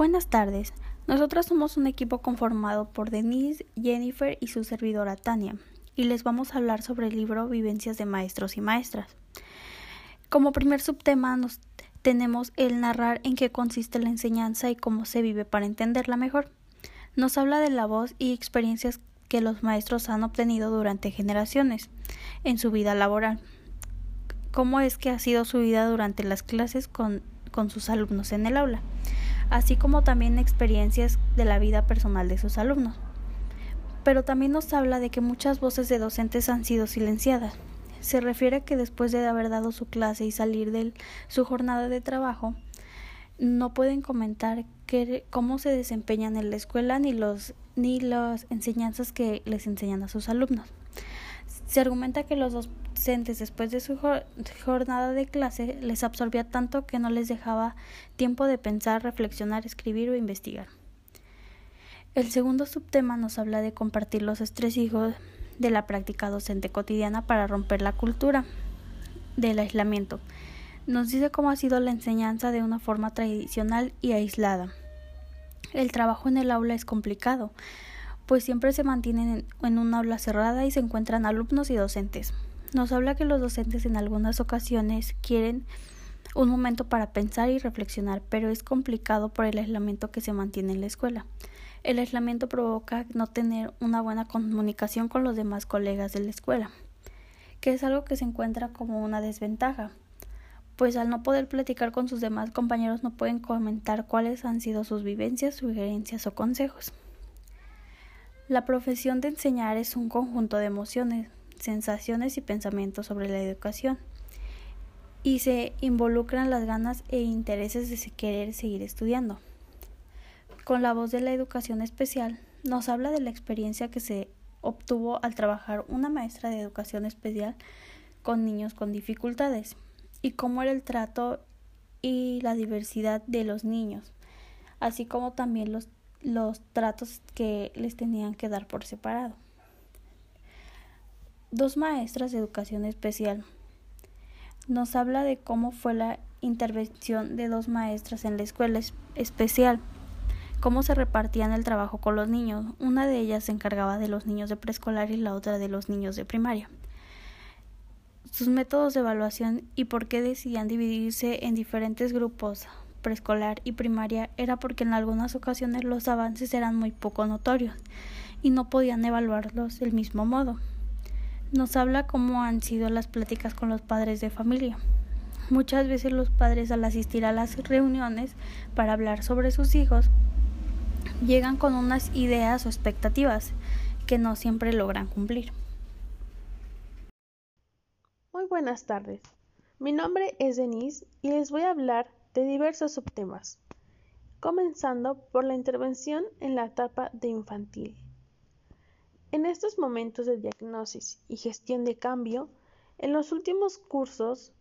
Buenas tardes. Nosotros somos un equipo conformado por Denise, Jennifer y su servidora Tania, y les vamos a hablar sobre el libro Vivencias de Maestros y Maestras. Como primer subtema nos tenemos el narrar en qué consiste la enseñanza y cómo se vive para entenderla mejor. Nos habla de la voz y experiencias que los maestros han obtenido durante generaciones en su vida laboral. Cómo es que ha sido su vida durante las clases con sus alumnos en el aula así como también experiencias de la vida personal de sus alumnos. Pero también nos habla de que muchas voces de docentes han sido silenciadas. Se refiere a que después de haber dado su clase y salir de su jornada de trabajo, no pueden comentar cómo se desempeñan en la escuela ni los ni las enseñanzas que les enseñan a sus alumnos. Se argumenta que los docentes después de su jornada de clase les absorbía tanto que no les dejaba tiempo de pensar, reflexionar, escribir o investigar. El segundo subtema nos habla de compartir los estresijos de la práctica docente cotidiana para romper la cultura del aislamiento. Nos dice cómo ha sido la enseñanza de una forma tradicional y aislada. El trabajo en el aula es complicado, pues siempre se mantienen en, un aula cerrada y se encuentran alumnos y docentes. Nos habla que los docentes en algunas ocasiones quieren un momento para pensar y reflexionar, pero es complicado por el aislamiento que se mantiene en la escuela. El aislamiento provoca no tener una buena comunicación con los demás colegas de la escuela, que es algo que se encuentra como una desventaja, pues al no poder platicar con sus demás compañeros no pueden comentar cuáles han sido sus vivencias, sugerencias o consejos. La profesión de enseñar es un conjunto de emociones, sensaciones y pensamientos sobre la educación y se involucran las ganas e intereses de querer seguir estudiando. Con la voz de la educación especial nos habla de la experiencia que se obtuvo al trabajar una maestra de educación especial con niños con dificultades y cómo era el trato y la diversidad de los niños, así como también los los tratos que les tenían que dar por separado. Dos maestras de educación especial. Nos habla de cómo fue la intervención de dos maestras en la escuela especial, cómo se repartían el trabajo con los niños. Una de ellas se encargaba de los niños de preescolar y la otra de los niños de primaria. Sus métodos de evaluación y por qué decidían dividirse en diferentes grupos preescolar y primaria era porque en algunas ocasiones los avances eran muy poco notorios y no podían evaluarlos del mismo modo. Nos habla cómo han sido las pláticas con los padres de familia. Muchas veces los padres al asistir a las reuniones para hablar sobre sus hijos llegan con unas ideas o expectativas que no siempre logran cumplir. Muy buenas tardes. Mi nombre es Denise y les voy a hablar de diversos subtemas, comenzando por la intervención en la etapa de infantil. En estos momentos de diagnosis y gestión de cambio, en los últimos cursos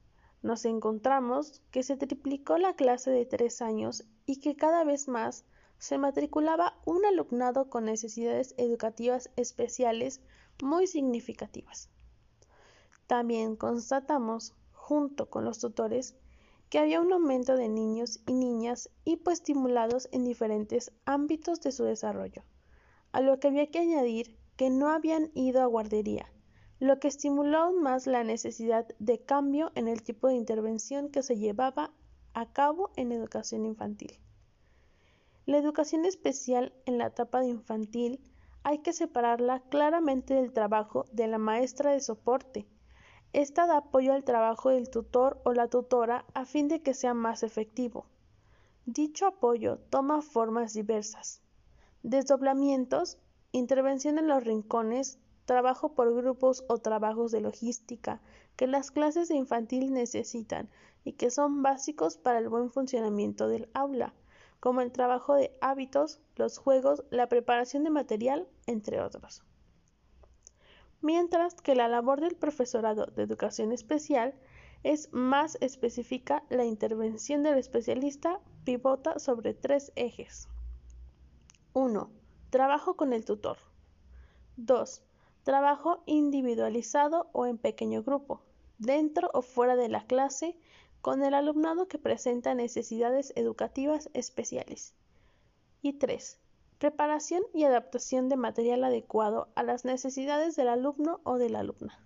nos encontramos que se triplicó la clase de tres años y que cada vez más se matriculaba un alumnado con necesidades educativas especiales muy significativas. También constatamos, junto con los tutores, que había un aumento de niños y niñas hipoestimulados en diferentes ámbitos de su desarrollo, a lo que había que añadir que no habían ido a guardería, lo que estimuló aún más la necesidad de cambio en el tipo de intervención que se llevaba a cabo en educación infantil. La educación especial en la etapa de infantil hay que separarla claramente del trabajo de la maestra de soporte, esta da apoyo al trabajo del tutor o la tutora a fin de que sea más efectivo. Dicho apoyo toma formas diversas. Desdoblamientos, intervención en los rincones, trabajo por grupos o trabajos de logística que las clases de infantil necesitan y que son básicos para el buen funcionamiento del aula, como el trabajo de hábitos, los juegos, la preparación de material, entre otros mientras que la labor del profesorado de educación especial es más específica, la intervención del especialista pivota sobre tres ejes. 1. Trabajo con el tutor. 2. Trabajo individualizado o en pequeño grupo, dentro o fuera de la clase, con el alumnado que presenta necesidades educativas especiales. Y 3. Preparación y adaptación de material adecuado a las necesidades del alumno o de la alumna.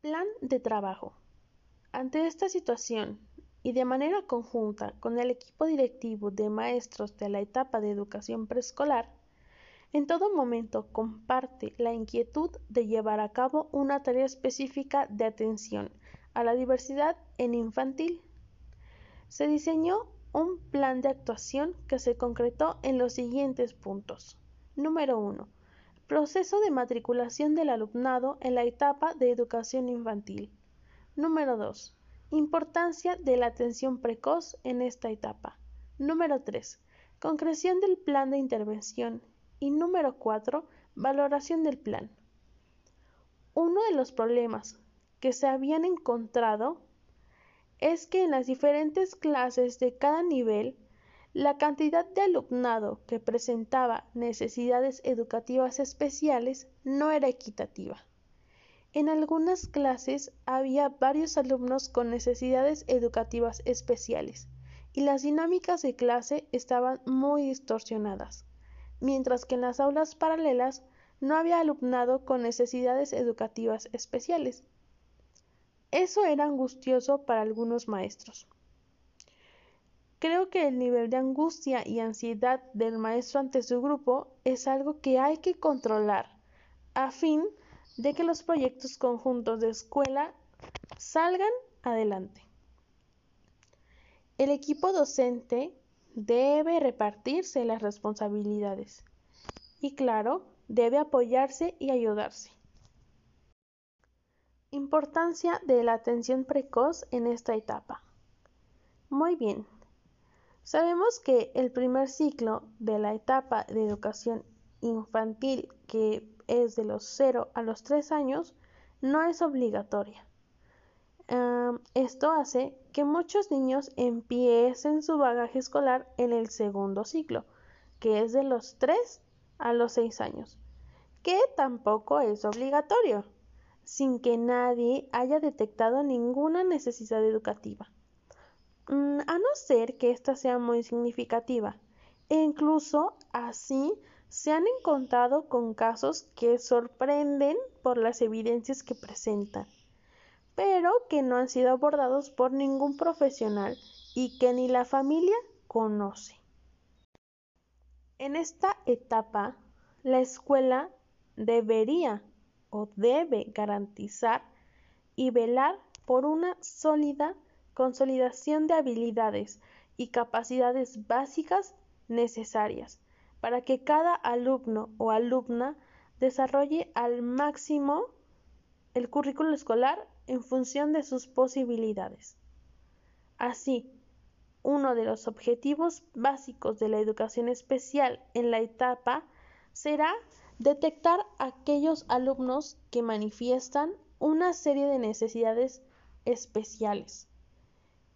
Plan de trabajo. Ante esta situación, y de manera conjunta con el equipo directivo de maestros de la etapa de educación preescolar, en todo momento comparte la inquietud de llevar a cabo una tarea específica de atención a la diversidad en infantil. Se diseñó un plan de actuación que se concretó en los siguientes puntos. Número 1. Proceso de matriculación del alumnado en la etapa de educación infantil. Número 2. Importancia de la atención precoz en esta etapa. Número 3. Concreción del plan de intervención. Y número 4. Valoración del plan. Uno de los problemas que se habían encontrado es que en las diferentes clases de cada nivel, la cantidad de alumnado que presentaba necesidades educativas especiales no era equitativa. En algunas clases había varios alumnos con necesidades educativas especiales y las dinámicas de clase estaban muy distorsionadas, mientras que en las aulas paralelas no había alumnado con necesidades educativas especiales. Eso era angustioso para algunos maestros. Creo que el nivel de angustia y ansiedad del maestro ante su grupo es algo que hay que controlar a fin de que los proyectos conjuntos de escuela salgan adelante. El equipo docente debe repartirse las responsabilidades y claro, debe apoyarse y ayudarse. Importancia de la atención precoz en esta etapa. Muy bien. Sabemos que el primer ciclo de la etapa de educación infantil que es de los 0 a los 3 años no es obligatoria. esto hace que muchos niños empiecen su bagaje escolar en el segundo ciclo, que es de los 3 a los 6 años, que tampoco es obligatorio, sin que nadie haya detectado ninguna necesidad educativa. Mm, a no ser que ésta sea muy significativa, e incluso así se han encontrado con casos que sorprenden por las evidencias que presentan, pero que no han sido abordados por ningún profesional y que ni la familia conoce. En esta etapa, la escuela debería o debe garantizar y velar por una sólida consolidación de habilidades y capacidades básicas necesarias para que cada alumno o alumna desarrolle al máximo el currículo escolar en función de sus posibilidades. Así, uno de los objetivos básicos de la educación especial en la etapa será detectar aquellos alumnos que manifiestan una serie de necesidades especiales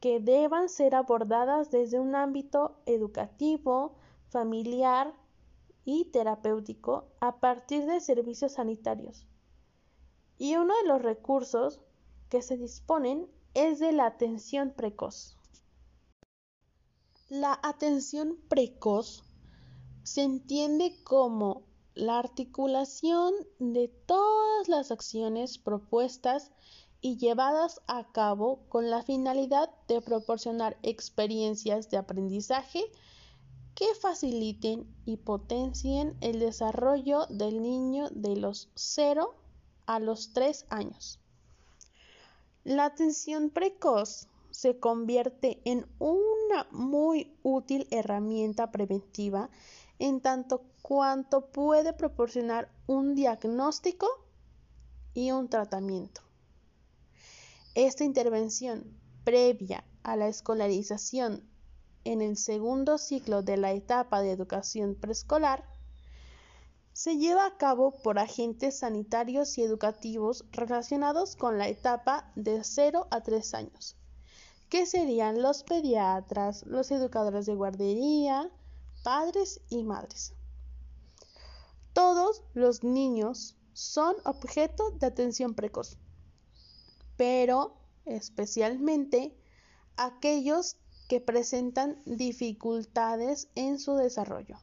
que deban ser abordadas desde un ámbito educativo, familiar y terapéutico a partir de servicios sanitarios. Y uno de los recursos que se disponen es de la atención precoz. La atención precoz se entiende como la articulación de todas las acciones propuestas y llevadas a cabo con la finalidad de proporcionar experiencias de aprendizaje que faciliten y potencien el desarrollo del niño de los 0 a los 3 años. La atención precoz se convierte en una muy útil herramienta preventiva en tanto cuanto puede proporcionar un diagnóstico y un tratamiento. Esta intervención previa a la escolarización en el segundo ciclo de la etapa de educación preescolar se lleva a cabo por agentes sanitarios y educativos relacionados con la etapa de 0 a 3 años, que serían los pediatras, los educadores de guardería, padres y madres. Todos los niños son objeto de atención precoz, pero especialmente aquellos que presentan dificultades en su desarrollo,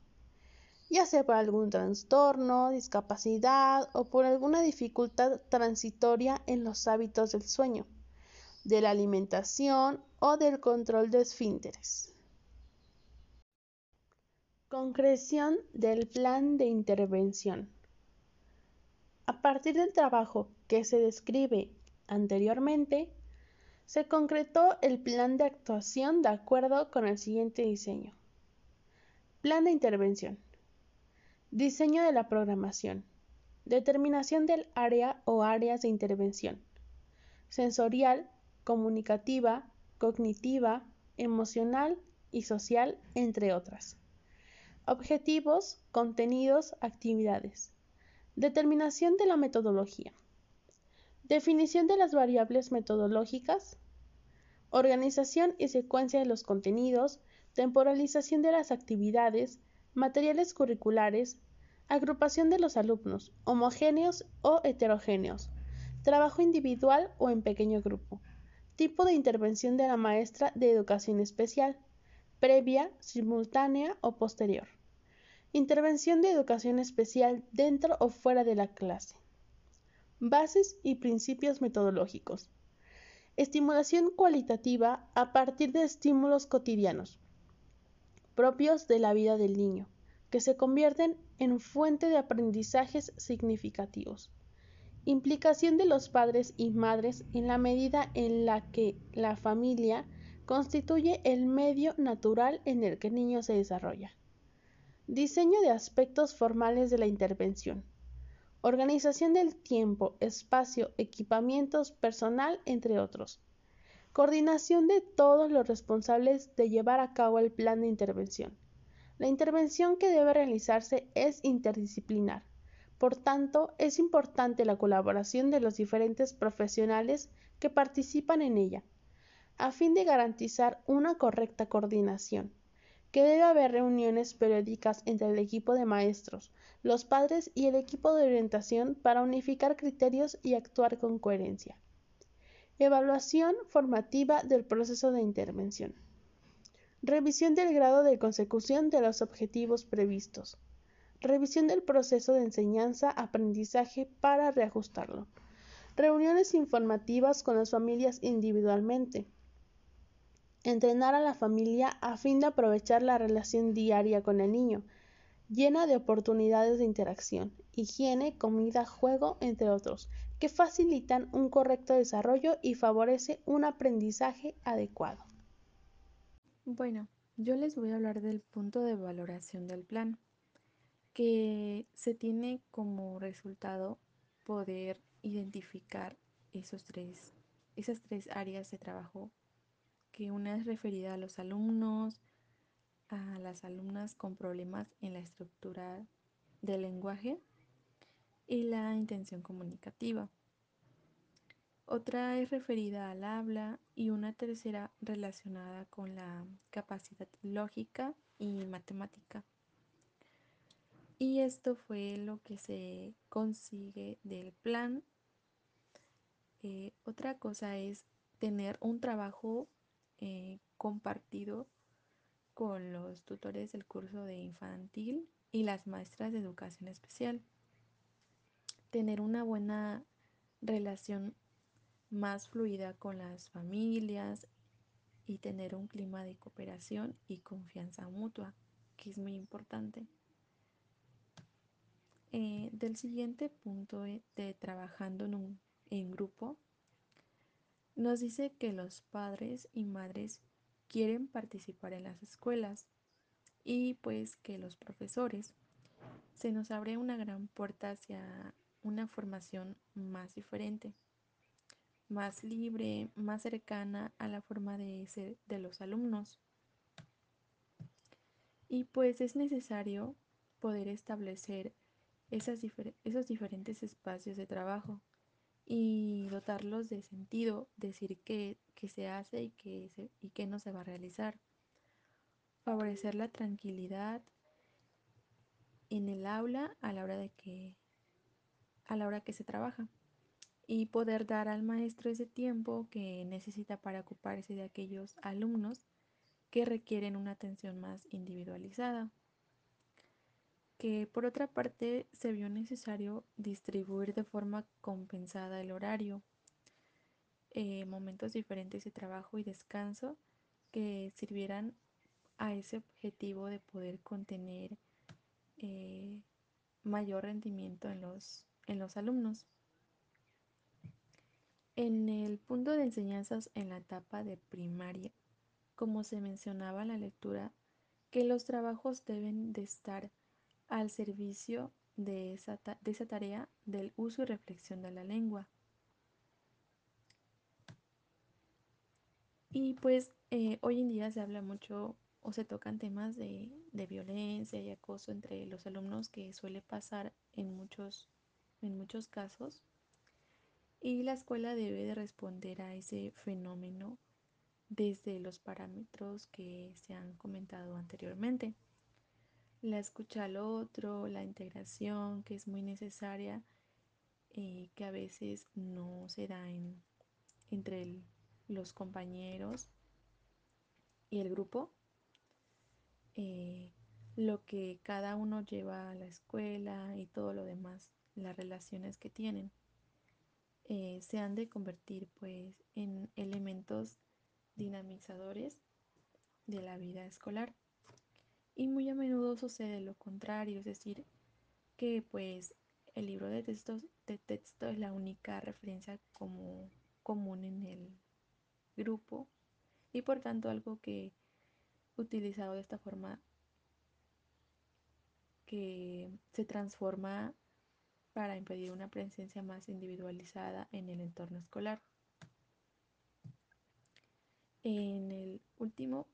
ya sea por algún trastorno, discapacidad o por alguna dificultad transitoria en los hábitos del sueño, de la alimentación o del control de esfínteres. Concreción del plan de intervención. A partir del trabajo que se describe anteriormente, se concretó el plan de actuación de acuerdo con el siguiente diseño. Plan de intervención. Diseño de la programación. Determinación del área o áreas de intervención. Sensorial, comunicativa, cognitiva, emocional y social, entre otras. Objetivos, contenidos, actividades. Determinación de la metodología. Definición de las variables metodológicas. Organización y secuencia de los contenidos. Temporalización de las actividades. Materiales curriculares. Agrupación de los alumnos, homogéneos o heterogéneos. Trabajo individual o en pequeño grupo. Tipo de intervención de la maestra de educación especial. Previa, simultánea o posterior. Intervención de educación especial dentro o fuera de la clase. Bases y principios metodológicos. Estimulación cualitativa a partir de estímulos cotidianos, propios de la vida del niño, que se convierten en fuente de aprendizajes significativos. Implicación de los padres y madres en la medida en la que la familia constituye el medio natural en el que el niño se desarrolla. Diseño de aspectos formales de la intervención. Organización del tiempo, espacio, equipamientos, personal, entre otros. Coordinación de todos los responsables de llevar a cabo el plan de intervención. La intervención que debe realizarse es interdisciplinar. Por tanto, es importante la colaboración de los diferentes profesionales que participan en ella, a fin de garantizar una correcta coordinación que debe haber reuniones periódicas entre el equipo de maestros, los padres y el equipo de orientación para unificar criterios y actuar con coherencia. Evaluación formativa del proceso de intervención. Revisión del grado de consecución de los objetivos previstos. Revisión del proceso de enseñanza-aprendizaje para reajustarlo. Reuniones informativas con las familias individualmente entrenar a la familia a fin de aprovechar la relación diaria con el niño, llena de oportunidades de interacción, higiene, comida, juego, entre otros, que facilitan un correcto desarrollo y favorece un aprendizaje adecuado. Bueno, yo les voy a hablar del punto de valoración del plan, que se tiene como resultado poder identificar esos tres, esas tres áreas de trabajo que una es referida a los alumnos, a las alumnas con problemas en la estructura del lenguaje y la intención comunicativa. Otra es referida al habla y una tercera relacionada con la capacidad lógica y matemática. Y esto fue lo que se consigue del plan. Eh, otra cosa es tener un trabajo eh, compartido con los tutores del curso de infantil y las maestras de educación especial. Tener una buena relación más fluida con las familias y tener un clima de cooperación y confianza mutua, que es muy importante. Eh, del siguiente punto de trabajando en, en grupo nos dice que los padres y madres quieren participar en las escuelas y pues que los profesores se nos abre una gran puerta hacia una formación más diferente, más libre, más cercana a la forma de ser de los alumnos. Y pues es necesario poder establecer esos diferentes espacios de trabajo y dotarlos de sentido, decir qué, se hace y qué, y qué no se va a realizar. Favorecer la tranquilidad en el aula a la hora de que a la hora que se trabaja y poder dar al maestro ese tiempo que necesita para ocuparse de aquellos alumnos que requieren una atención más individualizada. Que por otra parte se vio necesario distribuir de forma compensada el horario, eh, momentos diferentes de trabajo y descanso que sirvieran a ese objetivo de poder contener eh, mayor rendimiento en los, en los alumnos. En el punto de enseñanzas en la etapa de primaria, como se mencionaba en la lectura, que los trabajos deben de estar al servicio de esa, de esa tarea del uso y reflexión de la lengua. Y pues eh, hoy en día se habla mucho o se tocan temas de, de, violencia y acoso entre los alumnos que suele pasar en muchos, en muchos casos y la escuela debe de responder a ese fenómeno desde los parámetros que se han comentado anteriormente. La escucha al otro, la integración que es muy necesaria, eh, que a veces no se da en, entre los compañeros y el grupo. Eh, lo que cada uno lleva a la escuela y todo lo demás, las relaciones que tienen. Eh, se han de convertir pues en elementos dinamizadores de la vida escolar. Y muy a menudo sucede lo contrario, es decir, que pues el libro de texto, de texto es la única referencia como común en el grupo y por tanto algo que utilizado de esta forma que se transforma para impedir una presencia más individualizada en el entorno escolar. En el último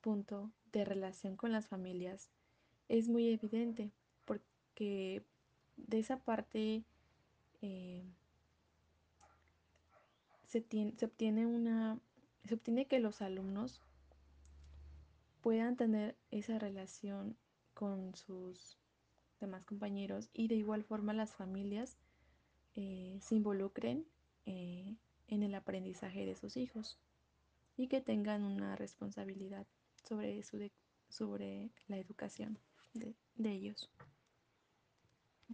punto de relación con las familias es muy evidente porque de esa parte eh, se, obtiene una se obtiene que los alumnos puedan tener esa relación con sus demás compañeros y de igual forma las familias eh, se involucren eh, en el aprendizaje de sus hijos y que tengan una responsabilidad sobre, su de, sobre la educación de, de ellos.